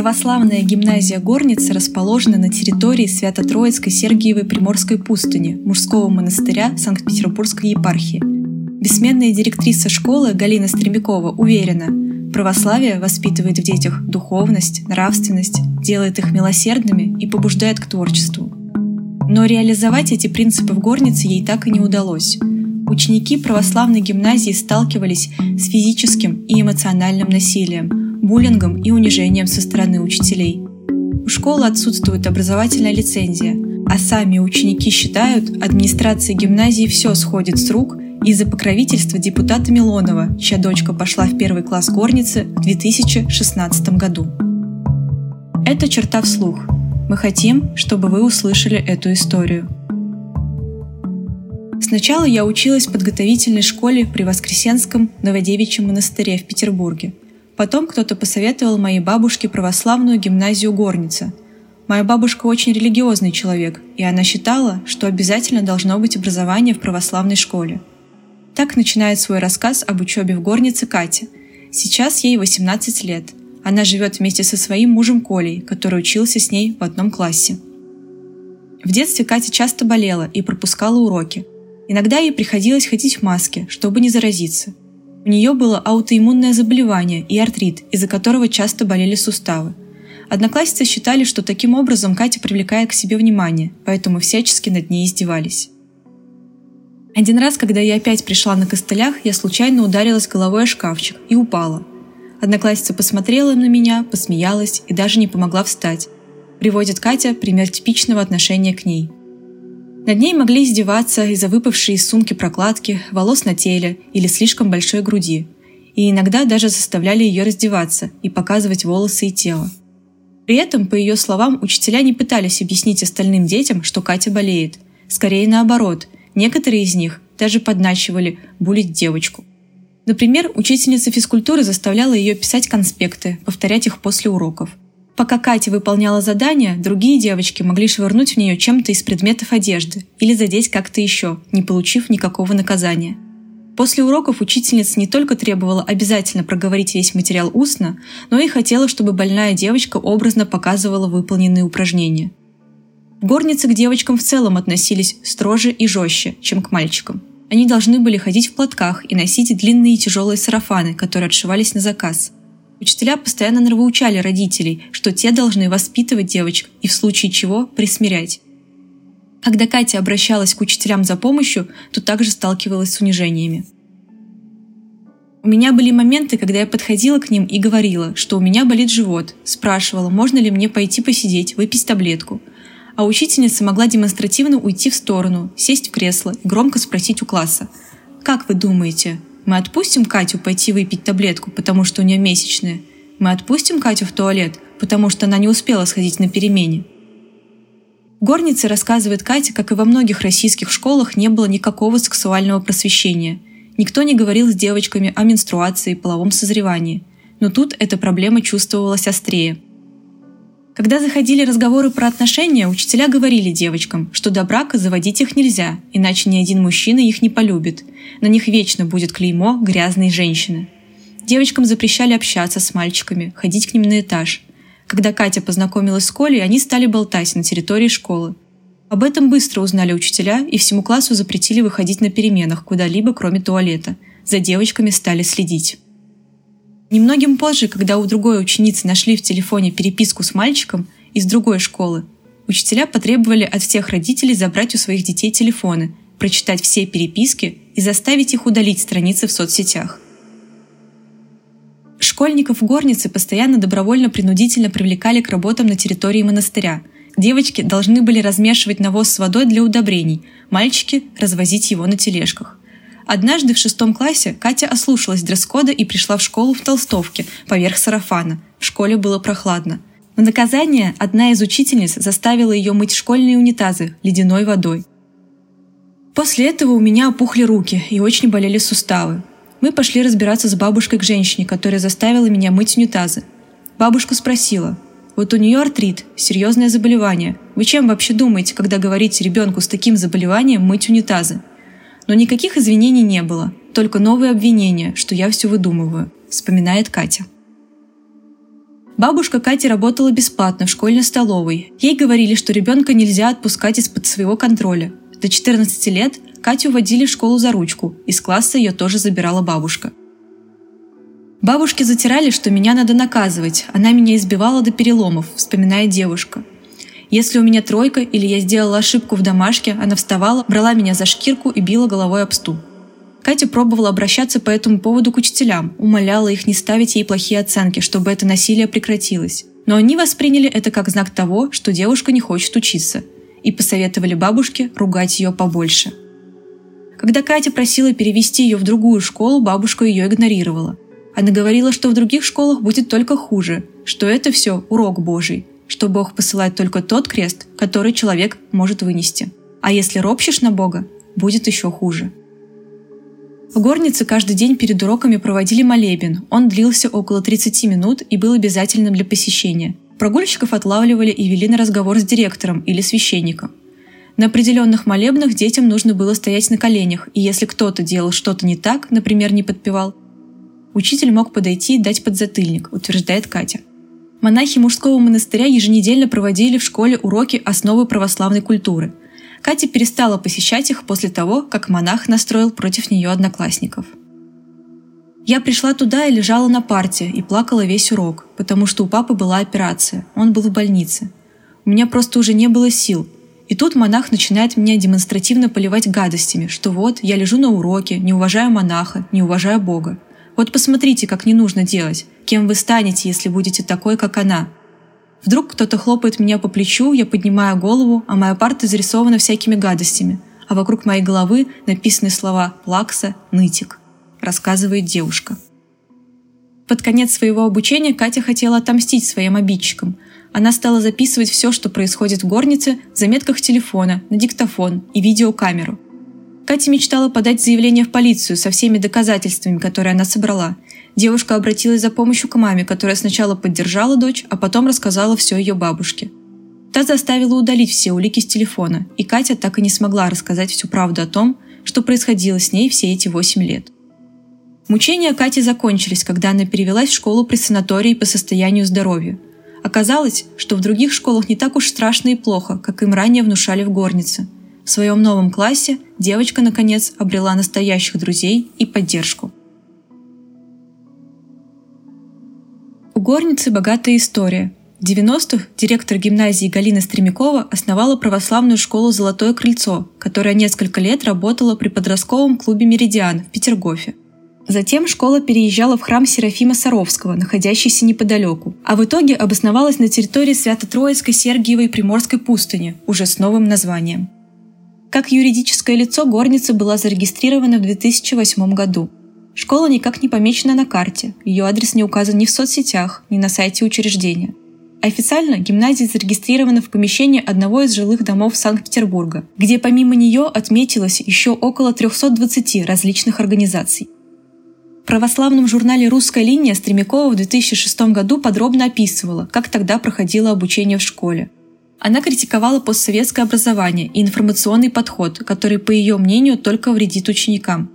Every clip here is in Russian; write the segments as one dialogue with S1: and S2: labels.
S1: Православная гимназия Горница расположена на территории Свято-Троицкой Сергиевой Приморской пустыни мужского монастыря Санкт-Петербургской епархии. Бессменная директриса школы Галина Стремякова уверена, православие воспитывает в детях духовность, нравственность, делает их милосердными и побуждает к творчеству. Но реализовать эти принципы в Горнице ей так и не удалось. Ученики православной гимназии сталкивались с физическим и эмоциональным насилием – буллингом и унижением со стороны учителей. У школы отсутствует образовательная лицензия, а сами ученики считают, администрации гимназии все сходит с рук из-за покровительства депутата Милонова, чья дочка пошла в первый класс горницы в 2016 году. Это черта вслух. Мы хотим, чтобы вы услышали эту историю. Сначала я училась в подготовительной школе при Воскресенском Новодевичьем монастыре в Петербурге – Потом кто-то посоветовал моей бабушке православную гимназию Горница. Моя бабушка очень религиозный человек, и она считала, что обязательно должно быть образование в православной школе. Так начинает свой рассказ об учебе в Горнице Катя. Сейчас ей 18 лет. Она живет вместе со своим мужем Колей, который учился с ней в одном классе. В детстве Катя часто болела и пропускала уроки. Иногда ей приходилось ходить в маске, чтобы не заразиться – у нее было аутоиммунное заболевание и артрит, из-за которого часто болели суставы. Одноклассницы считали, что таким образом Катя привлекает к себе внимание, поэтому всячески над ней издевались. Один раз, когда я опять пришла на костылях, я случайно ударилась головой о шкафчик и упала. Одноклассница посмотрела на меня, посмеялась и даже не помогла встать. Приводит Катя пример типичного отношения к ней – над ней могли издеваться из-за выпавшей из сумки прокладки, волос на теле или слишком большой груди. И иногда даже заставляли ее раздеваться и показывать волосы и тело. При этом, по ее словам, учителя не пытались объяснить остальным детям, что Катя болеет. Скорее наоборот, некоторые из них даже подначивали булить девочку. Например, учительница физкультуры заставляла ее писать конспекты, повторять их после уроков. Пока Катя выполняла задание, другие девочки могли швырнуть в нее чем-то из предметов одежды или задеть как-то еще, не получив никакого наказания. После уроков учительница не только требовала обязательно проговорить весь материал устно, но и хотела, чтобы больная девочка образно показывала выполненные упражнения. В горнице к девочкам в целом относились строже и жестче, чем к мальчикам. Они должны были ходить в платках и носить длинные тяжелые сарафаны, которые отшивались на заказ – Учителя постоянно нравоучали родителей, что те должны воспитывать девочек и в случае чего присмирять. Когда Катя обращалась к учителям за помощью, то также сталкивалась с унижениями. У меня были моменты, когда я подходила к ним и говорила, что у меня болит живот, спрашивала, можно ли мне пойти посидеть, выпить таблетку. А учительница могла демонстративно уйти в сторону, сесть в кресло и громко спросить у класса. «Как вы думаете, мы отпустим Катю пойти выпить таблетку, потому что у нее месячные. Мы отпустим Катю в туалет, потому что она не успела сходить на перемене. Горница рассказывает Кате, как и во многих российских школах не было никакого сексуального просвещения. Никто не говорил с девочками о менструации и половом созревании. Но тут эта проблема чувствовалась острее – когда заходили разговоры про отношения, учителя говорили девочкам, что до брака заводить их нельзя, иначе ни один мужчина их не полюбит. На них вечно будет клеймо грязной женщины. Девочкам запрещали общаться с мальчиками, ходить к ним на этаж. Когда Катя познакомилась с Колей, они стали болтать на территории школы. Об этом быстро узнали учителя и всему классу запретили выходить на переменах куда-либо, кроме туалета. За девочками стали следить. Немногим позже, когда у другой ученицы нашли в телефоне переписку с мальчиком из другой школы, учителя потребовали от всех родителей забрать у своих детей телефоны, прочитать все переписки и заставить их удалить страницы в соцсетях. Школьников в постоянно добровольно-принудительно привлекали к работам на территории монастыря. Девочки должны были размешивать навоз с водой для удобрений, мальчики – развозить его на тележках. Однажды в шестом классе Катя ослушалась дресс-кода и пришла в школу в толстовке, поверх сарафана. В школе было прохладно. На наказание одна из учительниц заставила ее мыть школьные унитазы ледяной водой. После этого у меня опухли руки и очень болели суставы. Мы пошли разбираться с бабушкой к женщине, которая заставила меня мыть унитазы. Бабушка спросила, вот у нее артрит, серьезное заболевание. Вы чем вообще думаете, когда говорите ребенку с таким заболеванием мыть унитазы? Но никаких извинений не было, только новые обвинения, что я все выдумываю, вспоминает Катя. Бабушка Кати работала бесплатно в школьной столовой. Ей говорили, что ребенка нельзя отпускать из-под своего контроля. До 14 лет Катю водили в школу за ручку, из класса ее тоже забирала бабушка. Бабушки затирали, что меня надо наказывать. Она меня избивала до переломов, вспоминает девушка. Если у меня тройка или я сделала ошибку в домашке, она вставала, брала меня за шкирку и била головой об стул. Катя пробовала обращаться по этому поводу к учителям, умоляла их не ставить ей плохие оценки, чтобы это насилие прекратилось. Но они восприняли это как знак того, что девушка не хочет учиться, и посоветовали бабушке ругать ее побольше. Когда Катя просила перевести ее в другую школу, бабушка ее игнорировала – она говорила, что в других школах будет только хуже, что это все урок Божий, что Бог посылает только тот крест, который человек может вынести. А если ропщешь на Бога, будет еще хуже. В горнице каждый день перед уроками проводили молебен. Он длился около 30 минут и был обязательным для посещения. Прогульщиков отлавливали и вели на разговор с директором или священником. На определенных молебнах детям нужно было стоять на коленях, и если кто-то делал что-то не так, например, не подпевал, Учитель мог подойти и дать подзатыльник, утверждает Катя. Монахи мужского монастыря еженедельно проводили в школе уроки основы православной культуры. Катя перестала посещать их после того, как монах настроил против нее одноклассников. Я пришла туда и лежала на парте и плакала весь урок, потому что у папы была операция, он был в больнице. У меня просто уже не было сил. И тут монах начинает меня демонстративно поливать гадостями, что вот, я лежу на уроке, не уважаю монаха, не уважаю Бога. Вот посмотрите, как не нужно делать. Кем вы станете, если будете такой, как она? Вдруг кто-то хлопает меня по плечу, я поднимаю голову, а моя парта зарисована всякими гадостями, а вокруг моей головы написаны слова «плакса», «нытик», рассказывает девушка. Под конец своего обучения Катя хотела отомстить своим обидчикам. Она стала записывать все, что происходит в горнице, в заметках телефона, на диктофон и видеокамеру – Катя мечтала подать заявление в полицию со всеми доказательствами, которые она собрала. Девушка обратилась за помощью к маме, которая сначала поддержала дочь, а потом рассказала все ее бабушке. Та заставила удалить все улики с телефона, и Катя так и не смогла рассказать всю правду о том, что происходило с ней все эти восемь лет. Мучения Кати закончились, когда она перевелась в школу при санатории по состоянию здоровья. Оказалось, что в других школах не так уж страшно и плохо, как им ранее внушали в горнице – в своем новом классе девочка, наконец, обрела настоящих друзей и поддержку. У горницы богатая история. В 90-х директор гимназии Галина Стремякова основала православную школу «Золотое крыльцо», которая несколько лет работала при подростковом клубе «Меридиан» в Петергофе. Затем школа переезжала в храм Серафима Саровского, находящийся неподалеку, а в итоге обосновалась на территории Свято-Троицкой Сергиевой Приморской пустыни, уже с новым названием – как юридическое лицо горница была зарегистрирована в 2008 году. Школа никак не помечена на карте, ее адрес не указан ни в соцсетях, ни на сайте учреждения. Официально гимназия зарегистрирована в помещении одного из жилых домов Санкт-Петербурга, где помимо нее отметилось еще около 320 различных организаций. В православном журнале «Русская линия» Стремякова в 2006 году подробно описывала, как тогда проходило обучение в школе – она критиковала постсоветское образование и информационный подход, который, по ее мнению, только вредит ученикам.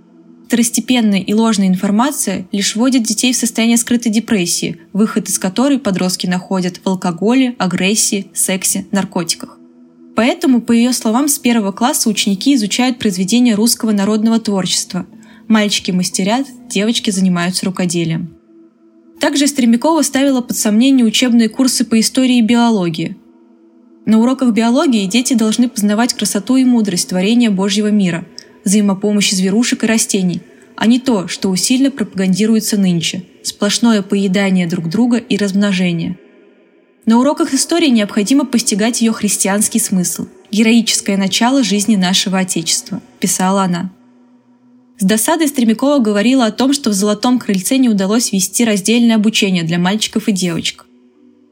S1: Второстепенная и ложная информация лишь вводит детей в состояние скрытой депрессии, выход из которой подростки находят в алкоголе, агрессии, сексе, наркотиках. Поэтому, по ее словам, с первого класса ученики изучают произведения русского народного творчества. Мальчики мастерят, девочки занимаются рукоделием. Также Стремякова ставила под сомнение учебные курсы по истории и биологии, на уроках биологии дети должны познавать красоту и мудрость творения Божьего мира, взаимопомощи зверушек и растений, а не то, что усиленно пропагандируется нынче – сплошное поедание друг друга и размножение. На уроках истории необходимо постигать ее христианский смысл, героическое начало жизни нашего Отечества, писала она. С досадой Стремякова говорила о том, что в «Золотом крыльце» не удалось вести раздельное обучение для мальчиков и девочек.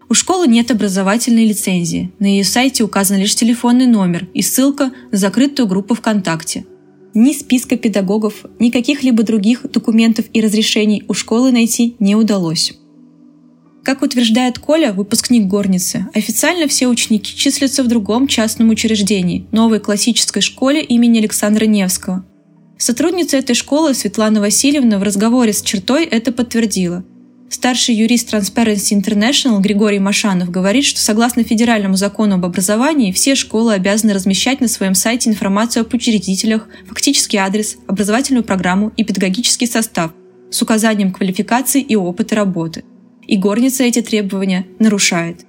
S1: У школы нет образовательной лицензии. На ее сайте указан лишь телефонный номер и ссылка на закрытую группу ВКонтакте. Ни списка педагогов, ни каких-либо других документов и разрешений у школы найти не удалось. Как утверждает Коля, выпускник горницы, официально все ученики числятся в другом частном учреждении – новой классической школе имени Александра Невского. Сотрудница этой школы Светлана Васильевна в разговоре с чертой это подтвердила – Старший юрист Transparency International Григорий Машанов говорит, что согласно федеральному закону об образовании все школы обязаны размещать на своем сайте информацию об учредителях, фактический адрес, образовательную программу и педагогический состав с указанием квалификации и опыта работы. И горница эти требования нарушает.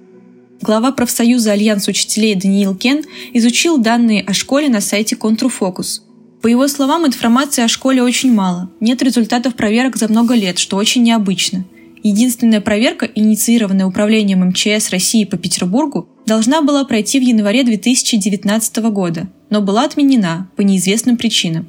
S1: Глава профсоюза Альянс учителей Даниил Кен изучил данные о школе на сайте Контрфокус. По его словам, информации о школе очень мало. Нет результатов проверок за много лет, что очень необычно – Единственная проверка, инициированная Управлением МЧС России по Петербургу, должна была пройти в январе 2019 года, но была отменена по неизвестным причинам.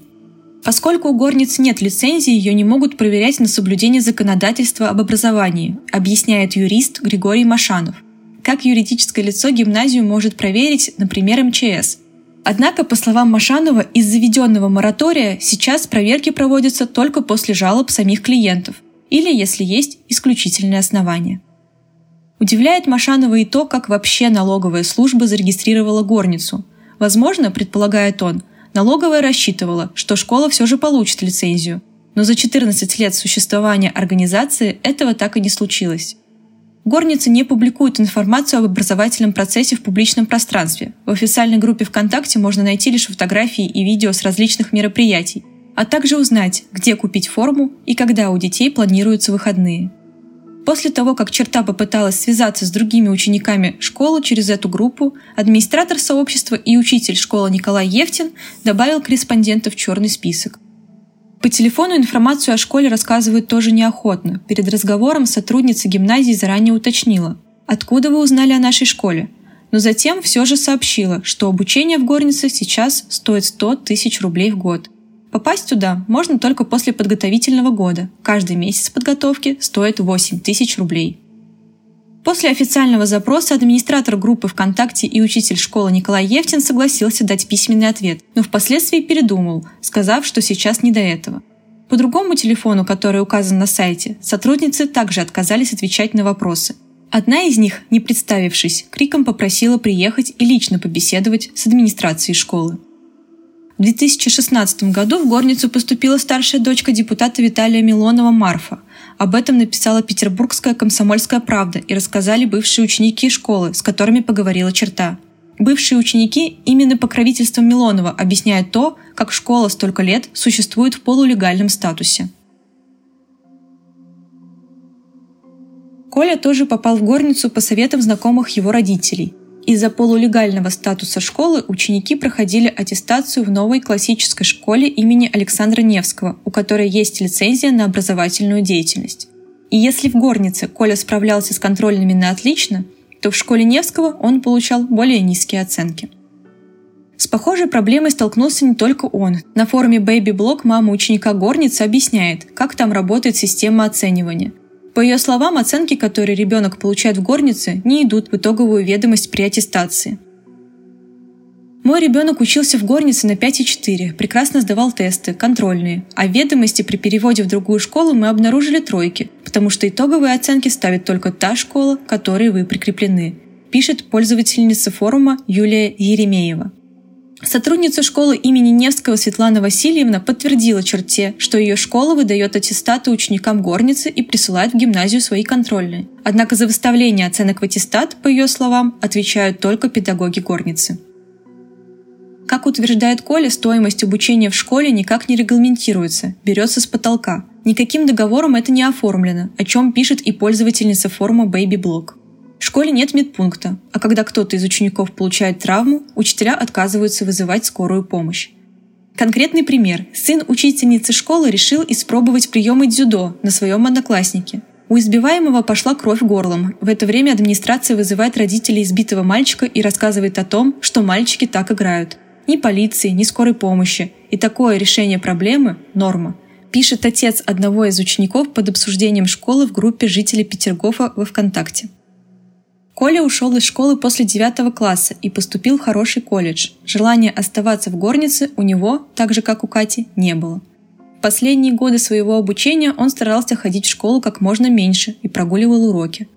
S1: Поскольку у горниц нет лицензии, ее не могут проверять на соблюдение законодательства об образовании, объясняет юрист Григорий Машанов. Как юридическое лицо гимназию может проверить, например, МЧС? Однако, по словам Машанова, из заведенного моратория сейчас проверки проводятся только после жалоб самих клиентов – или если есть исключительные основания. Удивляет Машанова и то, как вообще налоговая служба зарегистрировала горницу. Возможно, предполагает он, налоговая рассчитывала, что школа все же получит лицензию, но за 14 лет существования организации этого так и не случилось. Горницы не публикуют информацию об образовательном процессе в публичном пространстве. В официальной группе ВКонтакте можно найти лишь фотографии и видео с различных мероприятий, а также узнать, где купить форму и когда у детей планируются выходные. После того, как черта попыталась связаться с другими учениками школы через эту группу, администратор сообщества и учитель школы Николай Евтин добавил корреспондента в черный список. По телефону информацию о школе рассказывают тоже неохотно. Перед разговором сотрудница гимназии заранее уточнила, откуда вы узнали о нашей школе. Но затем все же сообщила, что обучение в горнице сейчас стоит 100 тысяч рублей в год – Попасть туда можно только после подготовительного года. Каждый месяц подготовки стоит 8 тысяч рублей. После официального запроса администратор группы ВКонтакте и учитель школы Николай Евтин согласился дать письменный ответ, но впоследствии передумал, сказав, что сейчас не до этого. По другому телефону, который указан на сайте, сотрудницы также отказались отвечать на вопросы. Одна из них, не представившись, криком попросила приехать и лично побеседовать с администрацией школы. В 2016 году в Горницу поступила старшая дочка депутата Виталия Милонова Марфа. Об этом написала петербургская комсомольская правда и рассказали бывшие ученики школы, с которыми поговорила черта. Бывшие ученики именно покровительством Милонова объясняют то, как школа столько лет существует в полулегальном статусе. Коля тоже попал в горницу по советам знакомых его родителей – из-за полулегального статуса школы ученики проходили аттестацию в новой классической школе имени Александра Невского, у которой есть лицензия на образовательную деятельность. И если в Горнице Коля справлялся с контрольными на отлично, то в школе Невского он получал более низкие оценки. С похожей проблемой столкнулся не только он. На форуме Baby Blog мама ученика Горницы объясняет, как там работает система оценивания – по ее словам, оценки, которые ребенок получает в горнице, не идут в итоговую ведомость при аттестации. Мой ребенок учился в горнице на 5,4, прекрасно сдавал тесты, контрольные, а в ведомости при переводе в другую школу мы обнаружили тройки, потому что итоговые оценки ставит только та школа, к которой вы прикреплены, пишет пользовательница форума Юлия Еремеева. Сотрудница школы имени Невского Светлана Васильевна подтвердила черте, что ее школа выдает аттестаты ученикам горницы и присылает в гимназию свои контрольные. Однако за выставление оценок в аттестат, по ее словам, отвечают только педагоги горницы. Как утверждает Коля, стоимость обучения в школе никак не регламентируется, берется с потолка. Никаким договором это не оформлено, о чем пишет и пользовательница форума BabyBlog. В школе нет медпункта, а когда кто-то из учеников получает травму, учителя отказываются вызывать скорую помощь. Конкретный пример. Сын учительницы школы решил испробовать приемы дзюдо на своем однокласснике. У избиваемого пошла кровь горлом. В это время администрация вызывает родителей избитого мальчика и рассказывает о том, что мальчики так играют. Ни полиции, ни скорой помощи. И такое решение проблемы – норма. Пишет отец одного из учеников под обсуждением школы в группе жителей Петергофа во ВКонтакте. Коля ушел из школы после девятого класса и поступил в хороший колледж. Желания оставаться в горнице у него, так же как у Кати, не было. В последние годы своего обучения он старался ходить в школу как можно меньше и прогуливал уроки.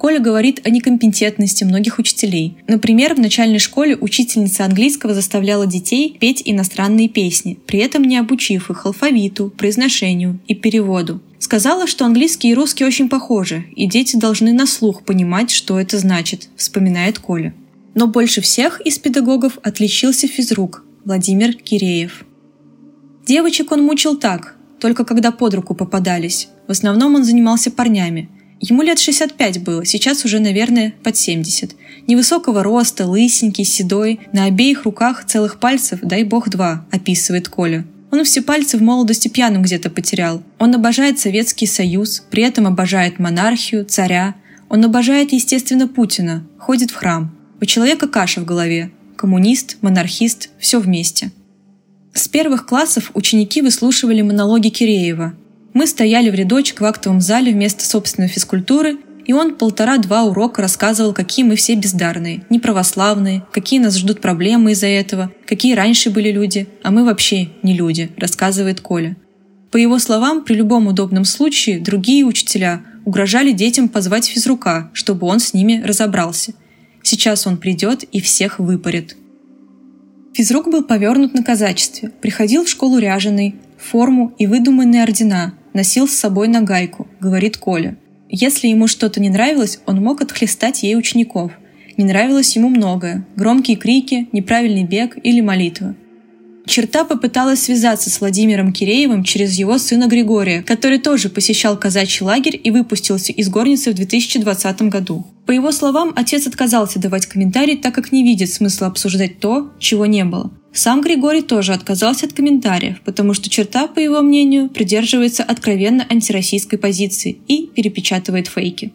S1: Коля говорит о некомпетентности многих учителей. Например, в начальной школе учительница английского заставляла детей петь иностранные песни, при этом не обучив их алфавиту, произношению и переводу. Сказала, что английский и русский очень похожи, и дети должны на слух понимать, что это значит, вспоминает Коля. Но больше всех из педагогов отличился физрук Владимир Киреев. Девочек он мучил так, только когда под руку попадались. В основном он занимался парнями. Ему лет 65 было, сейчас уже, наверное, под 70. Невысокого роста, лысенький, седой, на обеих руках целых пальцев, дай бог два, описывает Коля. Он все пальцы в молодости пьяным где-то потерял. Он обожает Советский Союз, при этом обожает монархию, царя. Он обожает, естественно, Путина, ходит в храм. У человека каша в голове. Коммунист, монархист, все вместе. С первых классов ученики выслушивали монологи Киреева. Мы стояли в рядочек в актовом зале вместо собственной физкультуры и он полтора-два урока рассказывал, какие мы все бездарные, неправославные, какие нас ждут проблемы из-за этого, какие раньше были люди, а мы вообще не люди, рассказывает Коля. По его словам, при любом удобном случае другие учителя угрожали детям позвать физрука, чтобы он с ними разобрался. Сейчас он придет и всех выпарит. Физрук был повернут на казачестве, приходил в школу ряженый, форму и выдуманные ордена, носил с собой нагайку, говорит Коля – если ему что-то не нравилось, он мог отхлестать ей учеников. Не нравилось ему многое – громкие крики, неправильный бег или молитва. Черта попыталась связаться с Владимиром Киреевым через его сына Григория, который тоже посещал казачий лагерь и выпустился из горницы в 2020 году. По его словам, отец отказался давать комментарий, так как не видит смысла обсуждать то, чего не было. Сам Григорий тоже отказался от комментариев, потому что черта, по его мнению, придерживается откровенно антироссийской позиции и перепечатывает фейки.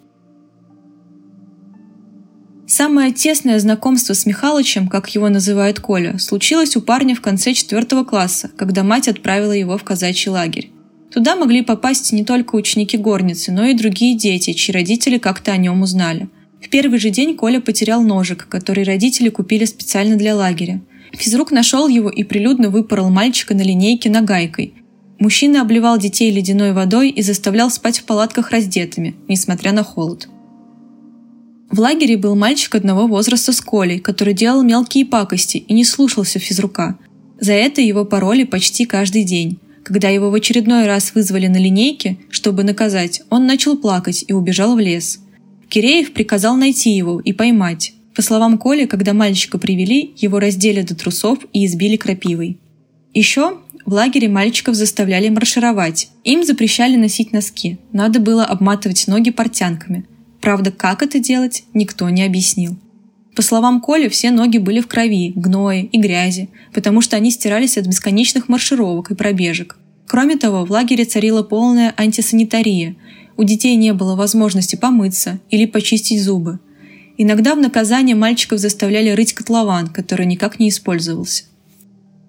S1: Самое тесное знакомство с Михалычем, как его называет Коля, случилось у парня в конце четвертого класса, когда мать отправила его в казачий лагерь. Туда могли попасть не только ученики горницы, но и другие дети, чьи родители как-то о нем узнали. В первый же день Коля потерял ножик, который родители купили специально для лагеря – Физрук нашел его и прилюдно выпорол мальчика на линейке нагайкой. Мужчина обливал детей ледяной водой и заставлял спать в палатках раздетыми, несмотря на холод. В лагере был мальчик одного возраста с Колей, который делал мелкие пакости и не слушался физрука. За это его пароли почти каждый день. Когда его в очередной раз вызвали на линейке, чтобы наказать, он начал плакать и убежал в лес. Киреев приказал найти его и поймать. По словам Коли, когда мальчика привели, его раздели до трусов и избили крапивой. Еще в лагере мальчиков заставляли маршировать. Им запрещали носить носки. Надо было обматывать ноги портянками. Правда, как это делать, никто не объяснил. По словам Коли, все ноги были в крови, гное и грязи, потому что они стирались от бесконечных маршировок и пробежек. Кроме того, в лагере царила полная антисанитария. У детей не было возможности помыться или почистить зубы. Иногда в наказание мальчиков заставляли рыть котлован, который никак не использовался.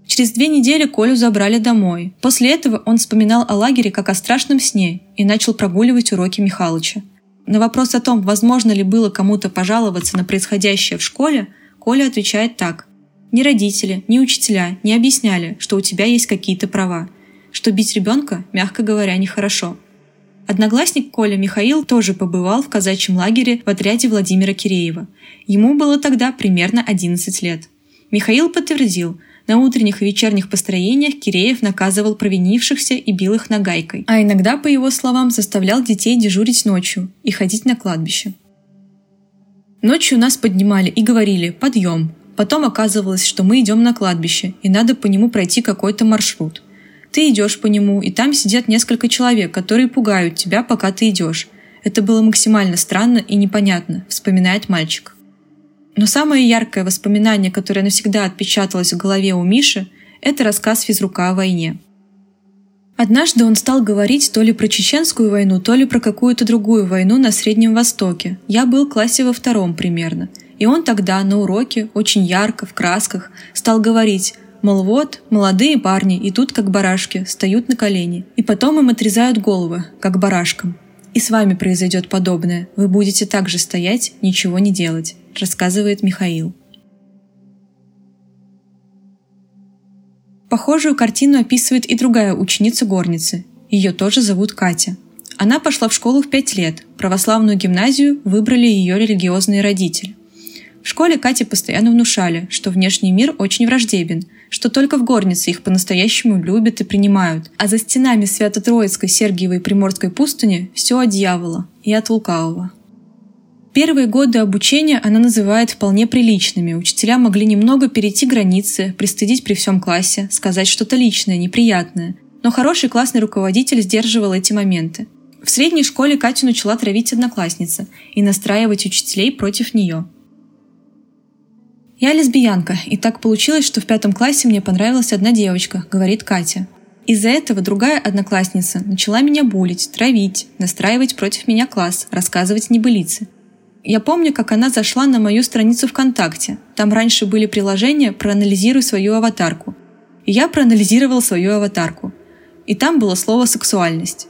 S1: Через две недели Колю забрали домой. После этого он вспоминал о лагере как о страшном сне и начал прогуливать уроки Михалыча. На вопрос о том, возможно ли было кому-то пожаловаться на происходящее в школе, Коля отвечает так. Ни родители, ни учителя не объясняли, что у тебя есть какие-то права, что бить ребенка, мягко говоря, нехорошо – Одногласник Коля Михаил тоже побывал в казачьем лагере в отряде Владимира Киреева. Ему было тогда примерно 11 лет. Михаил подтвердил, на утренних и вечерних построениях Киреев наказывал провинившихся и бил их нагайкой, а иногда, по его словам, заставлял детей дежурить ночью и ходить на кладбище. Ночью нас поднимали и говорили «подъем». Потом оказывалось, что мы идем на кладбище, и надо по нему пройти какой-то маршрут. Ты идешь по нему, и там сидят несколько человек, которые пугают тебя, пока ты идешь. Это было максимально странно и непонятно, вспоминает мальчик. Но самое яркое воспоминание, которое навсегда отпечаталось в голове у Миши, это рассказ физрука о войне. Однажды он стал говорить то ли про чеченскую войну, то ли про какую-то другую войну на Среднем Востоке. Я был в классе во втором примерно. И он тогда на уроке, очень ярко, в красках, стал говорить Мол, вот, молодые парни идут как барашки, встают на колени. И потом им отрезают головы, как барашкам. И с вами произойдет подобное. Вы будете также стоять, ничего не делать, рассказывает Михаил. Похожую картину описывает и другая ученица горницы. Ее тоже зовут Катя. Она пошла в школу в пять лет. Православную гимназию выбрали ее религиозные родители. В школе Кате постоянно внушали, что внешний мир очень враждебен – что только в горнице их по-настоящему любят и принимают, а за стенами Свято-Троицкой, Сергиевой и Приморской пустыни все от дьявола и от лукавого. Первые годы обучения она называет вполне приличными. Учителя могли немного перейти границы, пристыдить при всем классе, сказать что-то личное, неприятное. Но хороший классный руководитель сдерживал эти моменты. В средней школе Катю начала травить одноклассница и настраивать учителей против нее. «Я лесбиянка, и так получилось, что в пятом классе мне понравилась одна девочка», — говорит Катя. Из-за этого другая одноклассница начала меня булить, травить, настраивать против меня класс, рассказывать небылицы. Я помню, как она зашла на мою страницу ВКонтакте. Там раньше были приложения «Проанализируй свою аватарку». И я проанализировала свою аватарку. И там было слово «сексуальность».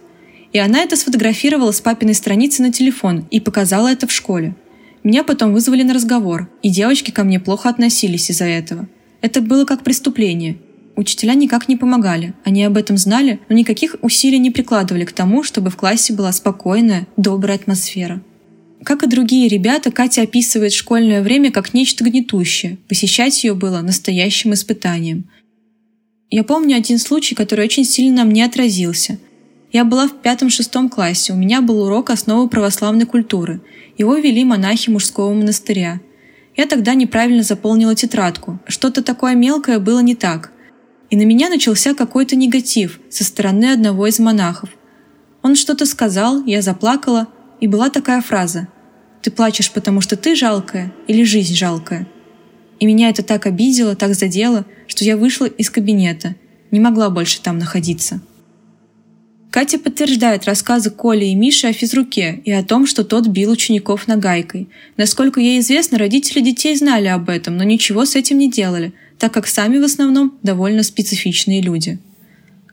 S1: И она это сфотографировала с папиной страницы на телефон и показала это в школе. Меня потом вызвали на разговор, и девочки ко мне плохо относились из-за этого. Это было как преступление. Учителя никак не помогали, они об этом знали, но никаких усилий не прикладывали к тому, чтобы в классе была спокойная, добрая атмосфера. Как и другие ребята, Катя описывает школьное время как нечто гнетущее. Посещать ее было настоящим испытанием. Я помню один случай, который очень сильно на мне отразился. Я была в пятом-шестом классе, у меня был урок основы православной культуры. Его вели монахи мужского монастыря. Я тогда неправильно заполнила тетрадку. Что-то такое мелкое было не так. И на меня начался какой-то негатив со стороны одного из монахов. Он что-то сказал, я заплакала, и была такая фраза «Ты плачешь, потому что ты жалкая или жизнь жалкая?» И меня это так обидело, так задело, что я вышла из кабинета, не могла больше там находиться. Катя подтверждает рассказы Коли и Миши о физруке и о том, что тот бил учеников нагайкой. Насколько ей известно, родители детей знали об этом, но ничего с этим не делали, так как сами в основном довольно специфичные люди.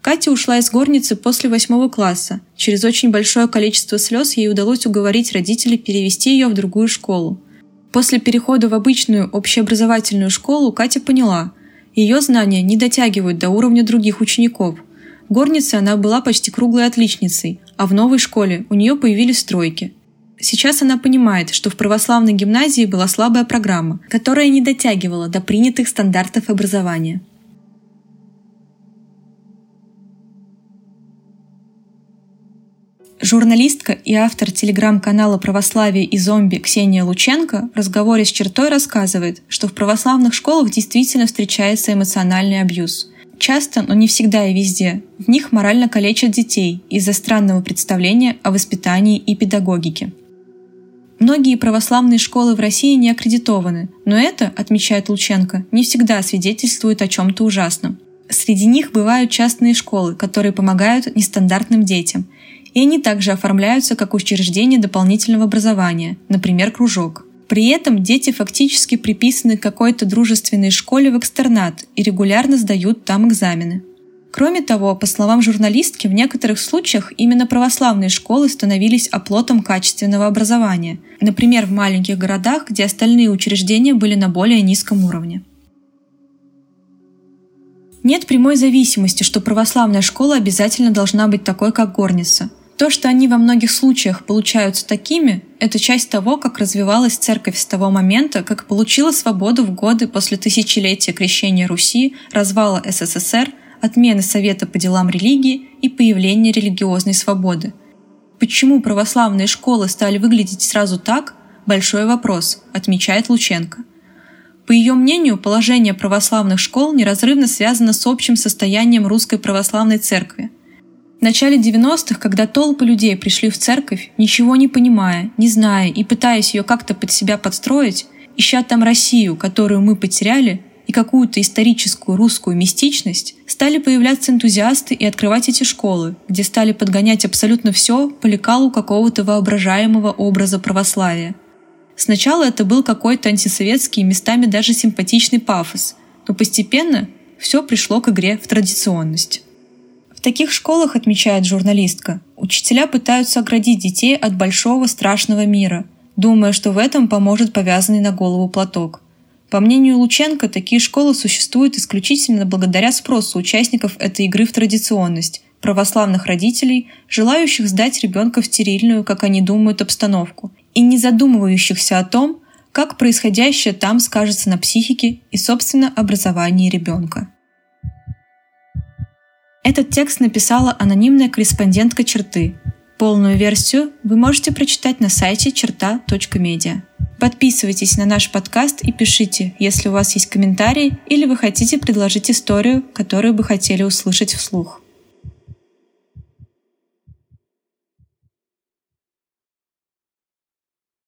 S1: Катя ушла из горницы после восьмого класса. Через очень большое количество слез ей удалось уговорить родителей перевести ее в другую школу. После перехода в обычную общеобразовательную школу Катя поняла, ее знания не дотягивают до уровня других учеников. В горнице она была почти круглой отличницей, а в новой школе у нее появились стройки. Сейчас она понимает, что в православной гимназии была слабая программа, которая не дотягивала до принятых стандартов образования. Журналистка и автор телеграм-канала «Православие и зомби» Ксения Лученко в разговоре с чертой рассказывает, что в православных школах действительно встречается эмоциональный абьюз. Часто, но не всегда и везде, в них морально калечат детей из-за странного представления о воспитании и педагогике. Многие православные школы в России не аккредитованы, но это, отмечает Лученко, не всегда свидетельствует о чем-то ужасном. Среди них бывают частные школы, которые помогают нестандартным детям – и они также оформляются как учреждение дополнительного образования, например, кружок. При этом дети фактически приписаны к какой-то дружественной школе в экстернат и регулярно сдают там экзамены. Кроме того, по словам журналистки, в некоторых случаях именно православные школы становились оплотом качественного образования, например, в маленьких городах, где остальные учреждения были на более низком уровне. Нет прямой зависимости, что православная школа обязательно должна быть такой, как горница – то, что они во многих случаях получаются такими, это часть того, как развивалась церковь с того момента, как получила свободу в годы после тысячелетия крещения Руси, развала СССР, отмены Совета по делам религии и появления религиозной свободы. Почему православные школы стали выглядеть сразу так – большой вопрос, отмечает Лученко. По ее мнению, положение православных школ неразрывно связано с общим состоянием Русской Православной Церкви – в начале 90-х, когда толпы людей пришли в церковь, ничего не понимая, не зная и пытаясь ее как-то под себя подстроить, ища там Россию, которую мы потеряли, и какую-то историческую русскую мистичность, стали появляться энтузиасты и открывать эти школы, где стали подгонять абсолютно все по лекалу какого-то воображаемого образа православия. Сначала это был какой-то антисоветский, местами даже симпатичный пафос, но постепенно все пришло к игре в традиционность таких школах, отмечает журналистка, учителя пытаются оградить детей от большого страшного мира, думая, что в этом поможет повязанный на голову платок. По мнению Лученко, такие школы существуют исключительно благодаря спросу участников этой игры в традиционность, православных родителей, желающих сдать ребенка в стерильную, как они думают, обстановку, и не задумывающихся о том, как происходящее там скажется на психике и, собственно, образовании ребенка. Этот текст написала анонимная корреспондентка черты. Полную версию вы можете прочитать на сайте черта.медиа. Подписывайтесь на наш подкаст и пишите, если у вас есть комментарии или вы хотите предложить историю, которую бы хотели услышать вслух.